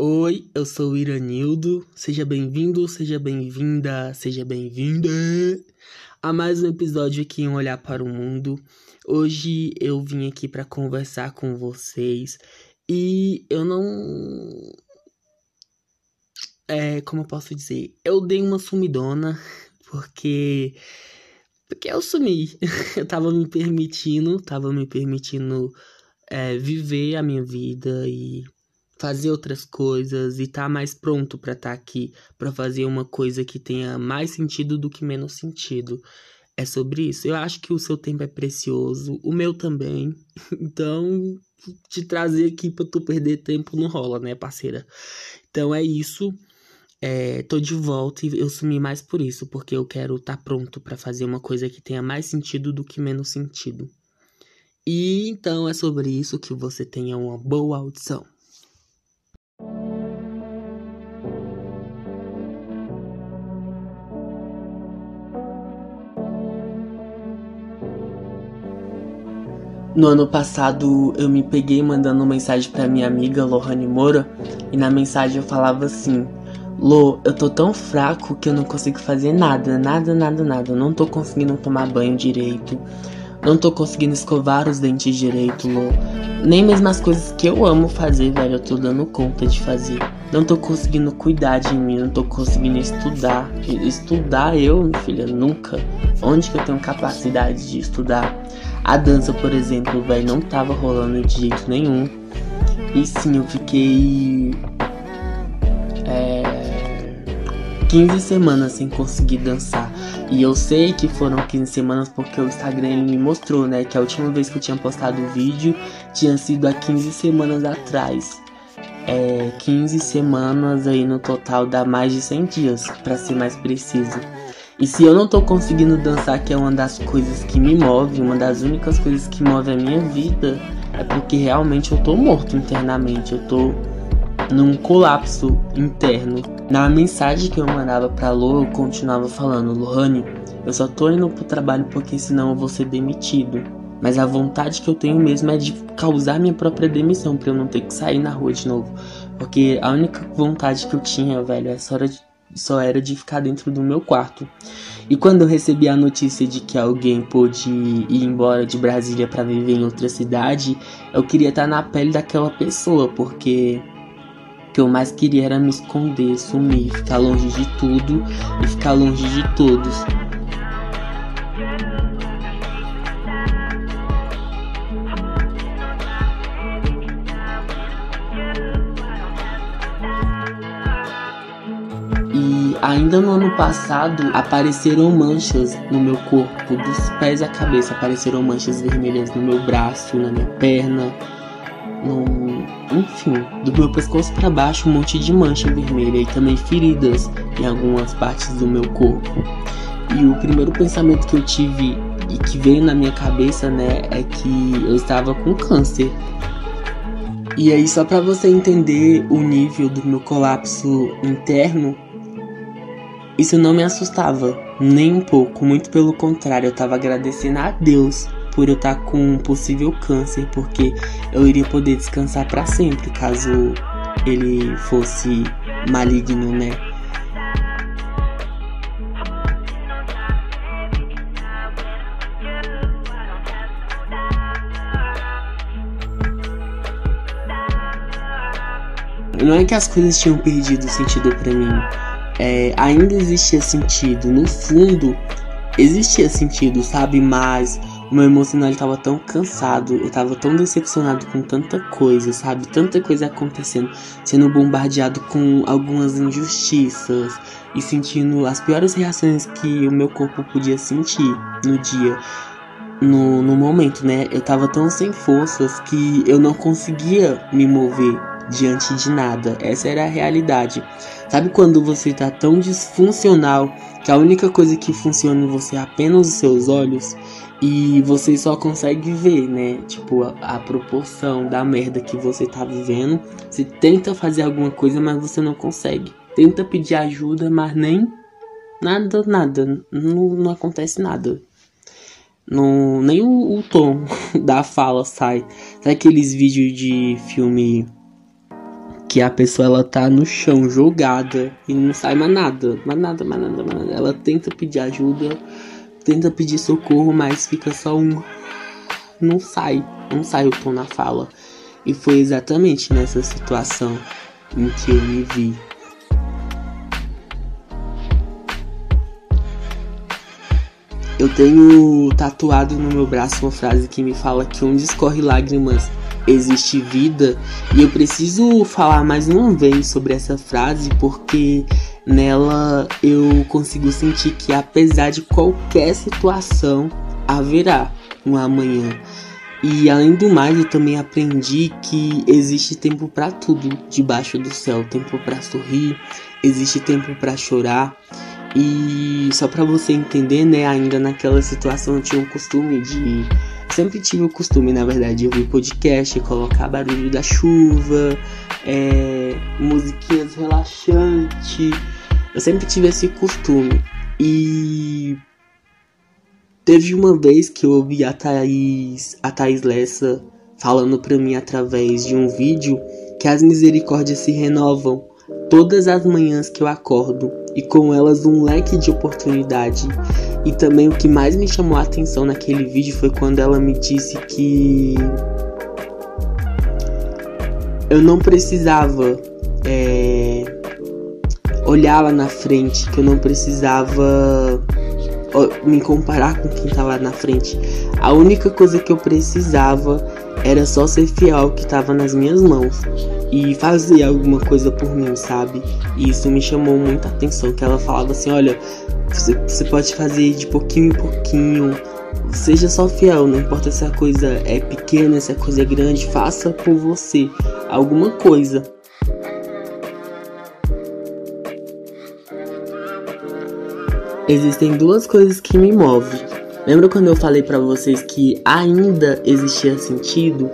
Oi, eu sou o Iranildo. Seja bem-vindo, seja bem-vinda, seja bem-vinda a mais um episódio aqui em Olhar para o Mundo. Hoje eu vim aqui para conversar com vocês e eu não. É, como eu posso dizer? Eu dei uma sumidona porque. Porque eu sumi. eu tava me permitindo, tava me permitindo é, viver a minha vida e fazer outras coisas e tá mais pronto para estar tá aqui para fazer uma coisa que tenha mais sentido do que menos sentido. É sobre isso. Eu acho que o seu tempo é precioso, o meu também. Então, te trazer aqui para tu perder tempo não rola, né, parceira? Então é isso. É, tô de volta e eu sumi mais por isso, porque eu quero estar tá pronto para fazer uma coisa que tenha mais sentido do que menos sentido. E então é sobre isso que você tenha uma boa audição. No ano passado eu me peguei mandando mensagem para minha amiga Lohane Moura e na mensagem eu falava assim: Lô, eu tô tão fraco que eu não consigo fazer nada, nada, nada, nada. Eu não tô conseguindo tomar banho direito. Não tô conseguindo escovar os dentes direito, Lô. Nem mesmo as coisas que eu amo fazer, velho, eu tô dando conta de fazer. Não tô conseguindo cuidar de mim, não tô conseguindo estudar. Estudar eu, filha, nunca. Onde que eu tenho capacidade de estudar? A dança, por exemplo, velho, não tava rolando de jeito nenhum. E sim, eu fiquei. É, 15 semanas sem conseguir dançar. E eu sei que foram 15 semanas porque o Instagram me mostrou, né? Que a última vez que eu tinha postado o vídeo tinha sido há 15 semanas atrás. É, 15 semanas aí no total dá mais de 100 dias, para ser mais preciso. E se eu não tô conseguindo dançar, que é uma das coisas que me move, uma das únicas coisas que move a minha vida, é porque realmente eu tô morto internamente, eu tô num colapso interno. Na mensagem que eu mandava pra Lô, eu continuava falando, Lohane, eu só tô indo pro trabalho porque senão eu vou ser demitido. Mas a vontade que eu tenho mesmo é de causar minha própria demissão, pra eu não ter que sair na rua de novo. Porque a única vontade que eu tinha, velho, é só de só era de ficar dentro do meu quarto. E quando eu recebi a notícia de que alguém pôde ir embora de Brasília para viver em outra cidade, eu queria estar na pele daquela pessoa, porque o que eu mais queria era me esconder, sumir, ficar longe de tudo e ficar longe de todos. Ainda no ano passado apareceram manchas no meu corpo, dos pés à cabeça. Apareceram manchas vermelhas no meu braço, na minha perna, no... enfim, do meu pescoço para baixo um monte de mancha vermelha e também feridas em algumas partes do meu corpo. E o primeiro pensamento que eu tive e que veio na minha cabeça, né, é que eu estava com câncer. E aí só para você entender o nível do meu colapso interno, isso não me assustava, nem um pouco, muito pelo contrário, eu estava agradecendo a Deus por eu estar tá com um possível câncer, porque eu iria poder descansar para sempre caso ele fosse maligno, né? Não é que as coisas tinham perdido sentido para mim é, ainda existia sentido. No fundo, existia sentido, sabe? Mas o meu emocional estava tão cansado, eu estava tão decepcionado com tanta coisa, sabe? Tanta coisa acontecendo, sendo bombardeado com algumas injustiças e sentindo as piores reações que o meu corpo podia sentir no dia. No, no momento, né? Eu tava tão sem forças que eu não conseguia me mover diante de nada. Essa era a realidade. Sabe quando você tá tão disfuncional que a única coisa que funciona em você é apenas os seus olhos? E você só consegue ver, né? Tipo, a, a, proporção da merda que você tá vivendo. Você tenta fazer alguma coisa, mas você não consegue. Tenta pedir ajuda, mas nem. Nada, nada. Não, não acontece nada. Não, nem o, o tom da fala sai. Sabe aqueles vídeos de filme que a pessoa ela tá no chão jogada e não sai mais nada, mais nada, mais nada, mais nada. Ela tenta pedir ajuda, tenta pedir socorro, mas fica só um não sai, não sai o tom na fala. E foi exatamente nessa situação em que eu me vi. Eu tenho tatuado no meu braço uma frase que me fala que onde escorre lágrimas existe vida, e eu preciso falar mais uma vez sobre essa frase porque nela eu consigo sentir que apesar de qualquer situação haverá um amanhã. E além do mais, eu também aprendi que existe tempo para tudo debaixo do céu, tempo para sorrir, existe tempo para chorar. E só para você entender, né, ainda naquela situação eu tinha o costume de sempre tive o costume, na verdade, de ouvir podcast, colocar barulho da chuva, é, musiquinhas relaxantes. Eu sempre tive esse costume. E Teve uma vez que eu ouvi a Thaís, a Thaís Lessa falando para mim através de um vídeo que as misericórdias se renovam todas as manhãs que eu acordo e com elas um leque de oportunidade. E também o que mais me chamou a atenção naquele vídeo foi quando ela me disse que eu não precisava é, olhar lá na frente, que eu não precisava me comparar com quem tá lá na frente. A única coisa que eu precisava era só ser fiel ao que estava nas minhas mãos e fazer alguma coisa por mim, sabe? E isso me chamou muita atenção, que ela falava assim, olha, você, você pode fazer de pouquinho em pouquinho, seja só fiel, não importa se a coisa é pequena, se a coisa é grande, faça por você alguma coisa. Existem duas coisas que me movem. Lembra quando eu falei para vocês que ainda existia sentido?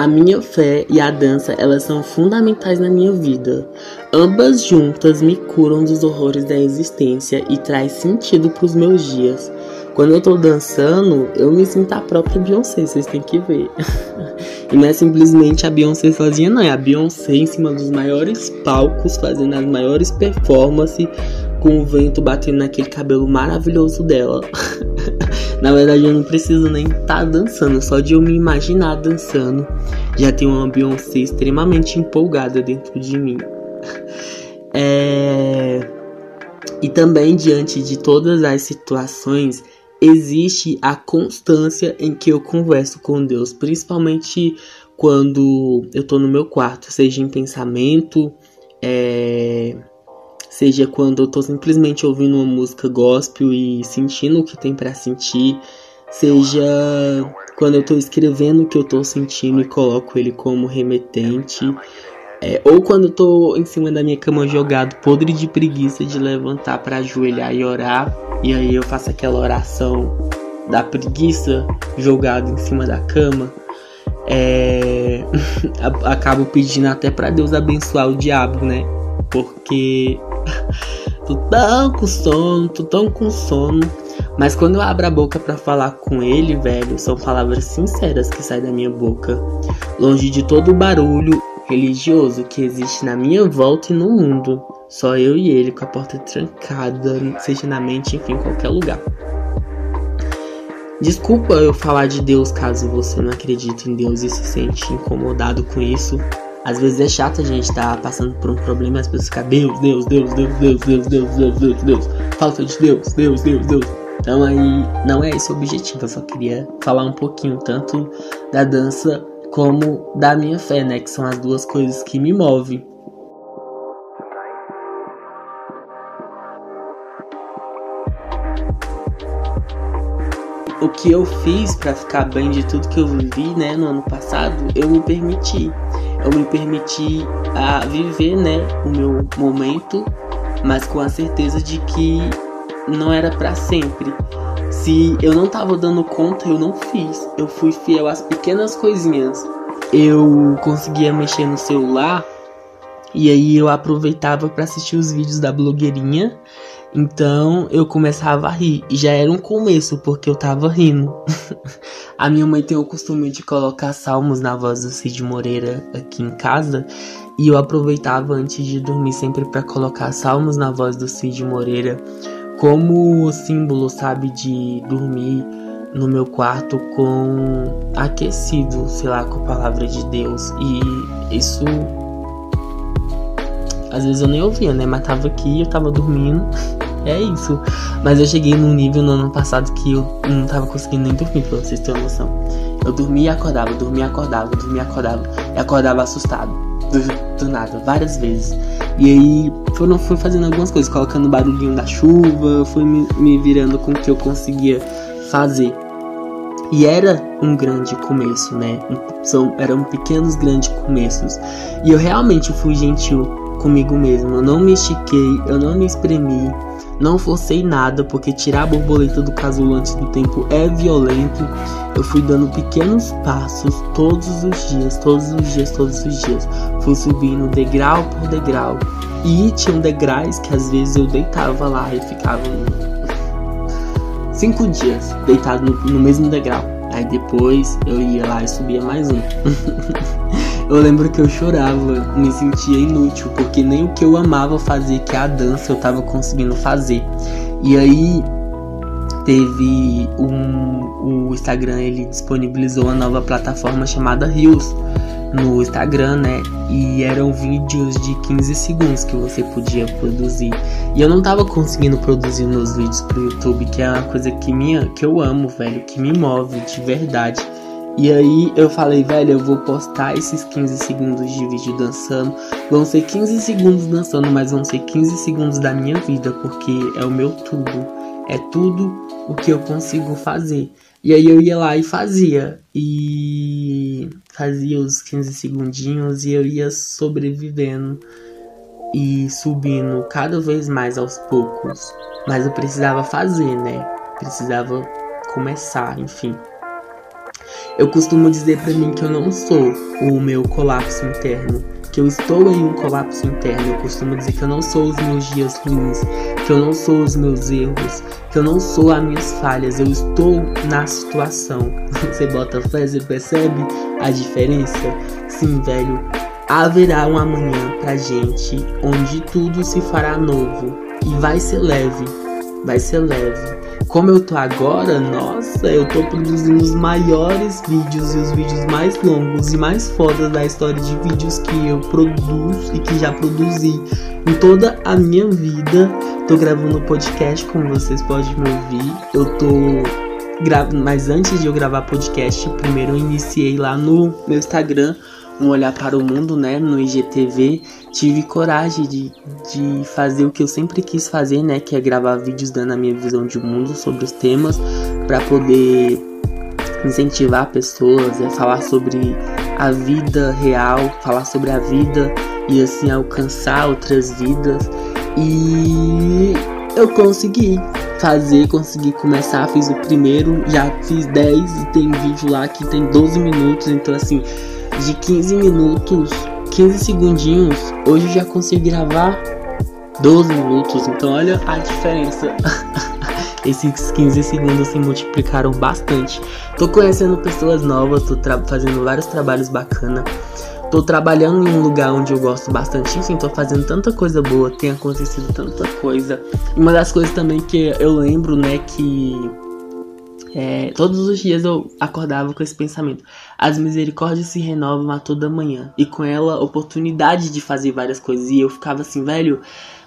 A minha fé e a dança, elas são fundamentais na minha vida. Ambas juntas me curam dos horrores da existência e traz sentido para os meus dias. Quando eu tô dançando, eu me sinto a própria Beyoncé, vocês têm que ver. e não é simplesmente a Beyoncé sozinha, não, é a Beyoncé em cima dos maiores palcos, fazendo as maiores performances, com o vento batendo naquele cabelo maravilhoso dela. Na verdade, eu não preciso nem estar tá dançando, só de eu me imaginar dançando, já tem uma Beyoncé extremamente empolgada dentro de mim. É... E também, diante de todas as situações, existe a constância em que eu converso com Deus, principalmente quando eu tô no meu quarto, seja em pensamento, é seja quando eu tô simplesmente ouvindo uma música gospel e sentindo o que tem para sentir, seja quando eu tô escrevendo o que eu tô sentindo e coloco ele como remetente, é, ou quando eu tô em cima da minha cama jogado, podre de preguiça de levantar para ajoelhar e orar, e aí eu faço aquela oração da preguiça jogado em cima da cama. É... acabo pedindo até para Deus abençoar o diabo, né? Porque tô tão com sono, tô tão com sono. Mas quando eu abro a boca para falar com ele, velho, são palavras sinceras que saem da minha boca. Longe de todo o barulho religioso que existe na minha volta e no mundo. Só eu e ele com a porta trancada, seja na mente, enfim, qualquer lugar. Desculpa eu falar de Deus caso você não acredite em Deus e se sente incomodado com isso. Às vezes é chato a gente estar tá passando por um problema e as pessoas ficam Deus, Deus, Deus, Deus, Deus, Deus, Deus, Deus, Deus, Deus, falta de Deus, Deus, Deus, Deus. Então aí não é esse o objetivo, eu só queria falar um pouquinho tanto da dança como da minha fé, né? Que são as duas coisas que me movem. O que eu fiz para ficar bem de tudo que eu vivi, né, no ano passado, eu me permiti. Eu me permiti a viver, né, o meu momento, mas com a certeza de que não era para sempre. Se eu não tava dando conta, eu não fiz. Eu fui fiel às pequenas coisinhas. Eu conseguia mexer no celular e aí eu aproveitava para assistir os vídeos da blogueirinha Então eu começava a rir. E já era um começo, porque eu tava rindo. a minha mãe tem o costume de colocar salmos na voz do Cid Moreira aqui em casa. E eu aproveitava antes de dormir sempre para colocar salmos na voz do Cid Moreira como símbolo, sabe, de dormir no meu quarto com aquecido, sei lá, com a palavra de Deus. E isso às vezes eu nem ouvia, né? Mas tava aqui, eu tava dormindo. É isso. Mas eu cheguei num nível no ano passado que eu não tava conseguindo nem dormir, pra vocês terem noção. Eu dormia e acordava, dormia e acordava, dormia e acordava. E acordava assustado. Do, do nada, várias vezes. E aí foram, fui fazendo algumas coisas, colocando barulhinho da chuva, fui me, me virando com o que eu conseguia fazer. E era um grande começo, né? São, eram pequenos grandes começos. E eu realmente fui gentil comigo mesmo. Eu não me estiquei, eu não me espremi, não forcei nada, porque tirar a borboleta do casulo antes do tempo é violento. Eu fui dando pequenos passos todos os dias, todos os dias, todos os dias. Fui subindo degrau por degrau. E tinham degraus que às vezes eu deitava lá e ficava cinco dias deitado no, no mesmo degrau. Aí depois eu ia lá e subia mais um. eu lembro que eu chorava, me sentia inútil, porque nem o que eu amava fazer, que é a dança, eu tava conseguindo fazer. E aí teve um o Instagram ele disponibilizou uma nova plataforma chamada Reels no Instagram, né? E eram vídeos de 15 segundos que você podia produzir. E eu não tava conseguindo produzir meus vídeos pro YouTube, que é uma coisa que, minha, que eu amo, velho, que me move de verdade. E aí eu falei, velho, eu vou postar esses 15 segundos de vídeo dançando. Vão ser 15 segundos dançando, mas vão ser 15 segundos da minha vida, porque é o meu tudo. É tudo o que eu consigo fazer. E aí eu ia lá e fazia. E fazia os 15 segundinhos e eu ia sobrevivendo e subindo cada vez mais aos poucos. Mas eu precisava fazer, né? Precisava começar, enfim. Eu costumo dizer para mim que eu não sou o meu colapso interno, que eu estou em um colapso interno. Eu costumo dizer que eu não sou os meus dias ruins, que eu não sou os meus erros, que eu não sou as minhas falhas. Eu estou na situação. Você bota fé, você percebe a diferença? Sim, velho. Haverá um amanhã pra gente onde tudo se fará novo e vai ser leve. Vai ser leve como eu tô agora, nossa, eu tô produzindo os maiores vídeos e os vídeos mais longos e mais fodas da história de vídeos que eu produzo e que já produzi em toda a minha vida. Tô gravando podcast, como vocês podem me ouvir. Eu tô gravando, mas antes de eu gravar podcast, primeiro eu iniciei lá no meu Instagram um olhar para o mundo, né, no IGTV, tive coragem de, de fazer o que eu sempre quis fazer, né, que é gravar vídeos dando a minha visão de mundo sobre os temas, para poder incentivar pessoas, é, falar sobre a vida real, falar sobre a vida e assim alcançar outras vidas. E eu consegui fazer, consegui começar, fiz o primeiro, já fiz 10 e tem vídeo lá que tem 12 minutos, então assim, de 15 minutos, 15 segundinhos, hoje eu já consigo gravar 12 minutos. Então olha a diferença. Esses 15 segundos se multiplicaram bastante. Tô conhecendo pessoas novas, tô fazendo vários trabalhos bacana. Tô trabalhando em um lugar onde eu gosto bastante, enfim, tô fazendo tanta coisa boa, tem acontecido tanta coisa. Uma das coisas também que eu lembro, né, que é, todos os dias eu acordava com esse pensamento. As misericórdias se renovam a toda manhã. E com ela, oportunidade de fazer várias coisas. E eu ficava assim, velho.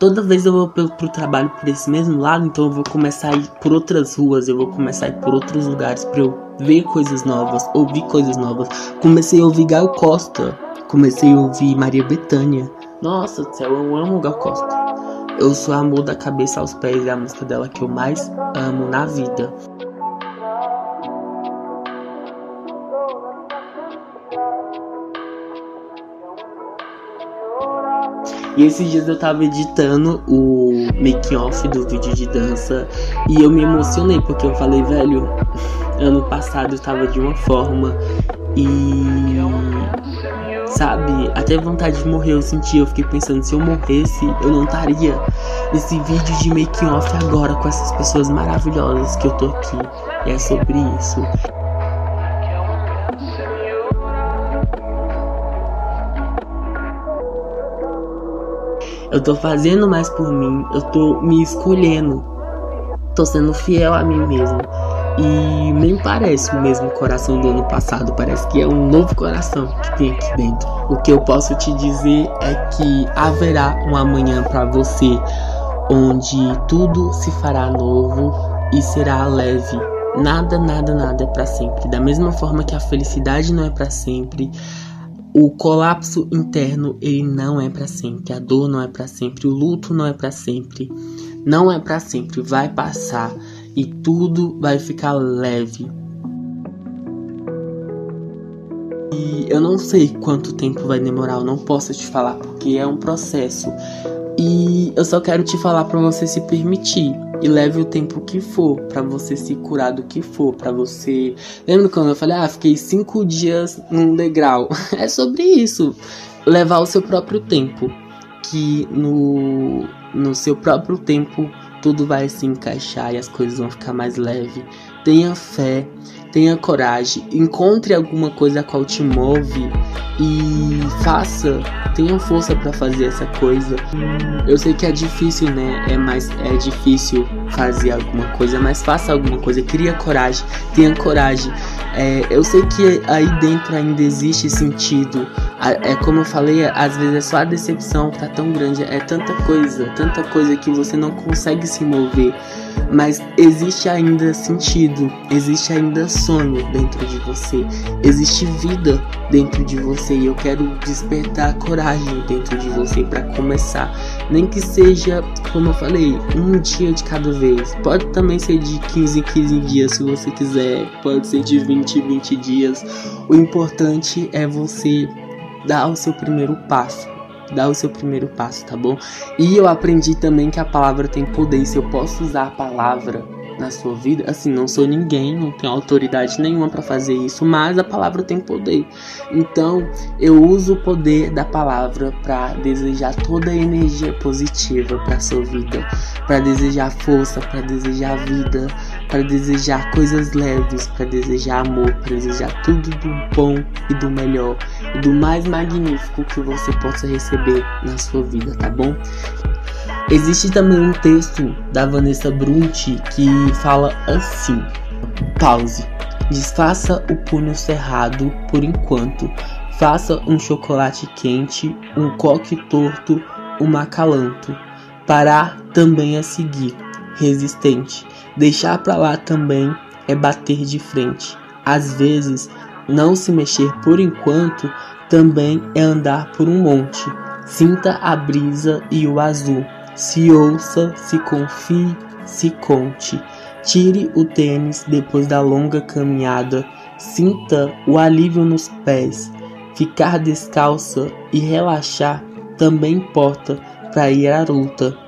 Toda vez eu vou pro, pro trabalho por esse mesmo lado, então eu vou começar a ir por outras ruas, eu vou começar a ir por outros lugares para eu ver coisas novas, ouvir coisas novas. Comecei a ouvir Gal Costa, comecei a ouvir Maria Bethânia. Nossa do céu, eu amo Gal Costa. Eu sou amor da cabeça aos pés, é a música dela que eu mais amo na vida. E esses dias eu tava editando o making off do vídeo de dança e eu me emocionei porque eu falei, velho, ano passado eu tava de uma forma e sabe? Até vontade de morrer eu senti. Eu fiquei pensando, se eu morresse, eu não estaria nesse vídeo de making off agora com essas pessoas maravilhosas que eu tô aqui. E é sobre isso. Eu tô fazendo mais por mim, eu tô me escolhendo, tô sendo fiel a mim mesmo. E nem parece o mesmo coração do ano passado, parece que é um novo coração que tem aqui dentro. O que eu posso te dizer é que haverá um amanhã para você onde tudo se fará novo e será leve. Nada, nada, nada é para sempre. Da mesma forma que a felicidade não é para sempre, o colapso interno ele não é para sempre, a dor não é para sempre, o luto não é para sempre. Não é para sempre, vai passar e tudo vai ficar leve. E eu não sei quanto tempo vai demorar, eu não posso te falar porque é um processo. E eu só quero te falar para você se permitir e leve o tempo que for para você se curar do que for, para você. Lembra quando eu falei, ah, fiquei cinco dias num degrau? é sobre isso, levar o seu próprio tempo, que no no seu próprio tempo tudo vai se encaixar e as coisas vão ficar mais leve. Tenha fé, tenha coragem, encontre alguma coisa a qual te move e faça, tenha força para fazer essa coisa. Eu sei que é difícil, né? É mais é difícil fazer alguma coisa, mas faça alguma coisa, cria coragem, tenha coragem. É, eu sei que aí dentro ainda existe sentido. É como eu falei, às vezes é só a decepção que tá tão grande, é tanta coisa, tanta coisa que você não consegue se mover. Mas existe ainda sentido, existe ainda sonho dentro de você, existe vida dentro de você e eu quero despertar coragem dentro de você para começar. Nem que seja, como eu falei, um dia de cada vez. Pode também ser de 15 em 15 dias se você quiser, pode ser de 20 em 20 dias. O importante é você dar o seu primeiro passo dá o seu primeiro passo, tá bom? E eu aprendi também que a palavra tem poder. E se eu posso usar a palavra na sua vida, assim, não sou ninguém, não tenho autoridade nenhuma para fazer isso, mas a palavra tem poder. Então, eu uso o poder da palavra para desejar toda a energia positiva para sua vida, para desejar força, para desejar vida, para desejar coisas leves, para desejar amor, para desejar tudo do bom e do melhor e do mais magnífico que você possa receber na sua vida, tá bom? Existe também um texto da Vanessa Brunti que fala assim: pause, desfaça o punho cerrado por enquanto, faça um chocolate quente, um coque torto, um acalanto. Parar também a seguir, resistente Deixar para lá também é bater de frente. Às vezes, não se mexer por enquanto também é andar por um monte. Sinta a brisa e o azul. Se ouça, se confie, se conte. Tire o tênis depois da longa caminhada. Sinta o alívio nos pés. Ficar descalça e relaxar também importa para ir à luta.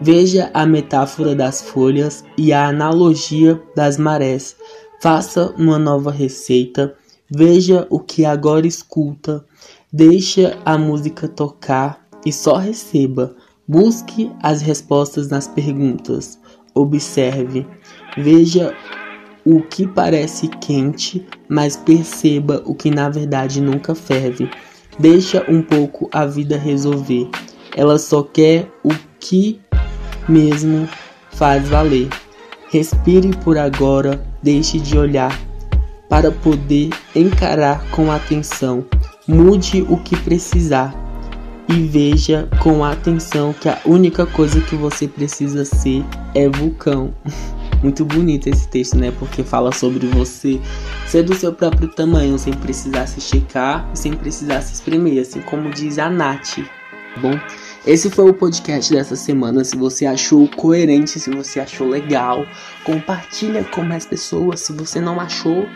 Veja a metáfora das folhas e a analogia das marés. Faça uma nova receita. Veja o que agora escuta. Deixa a música tocar e só receba. Busque as respostas nas perguntas. Observe. Veja o que parece quente, mas perceba o que na verdade nunca ferve. Deixa um pouco a vida resolver. Ela só quer o que mesmo faz valer. Respire por agora, deixe de olhar para poder encarar com atenção. Mude o que precisar e veja com atenção que a única coisa que você precisa ser é vulcão. Muito bonito esse texto, né? Porque fala sobre você ser do seu próprio tamanho, sem precisar se checar, sem precisar se espremer, assim como diz a Nath, tá bom? Esse foi o podcast dessa semana. Se você achou coerente, se você achou legal, compartilha com mais pessoas. Se você não achou,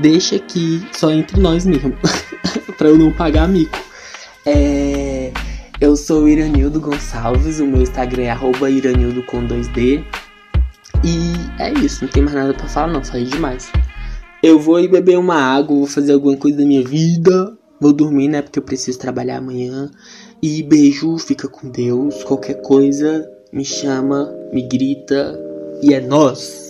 deixa aqui só entre nós mesmo, para eu não pagar mico. É... Eu sou Iranildo Gonçalves, o meu Instagram é Iranildo com 2D. E é isso, não tem mais nada para falar não, falei demais. Eu vou ir beber uma água, vou fazer alguma coisa da minha vida Vou dormir, né? Porque eu preciso trabalhar amanhã. E beijo, fica com Deus. Qualquer coisa, me chama, me grita. E é nós.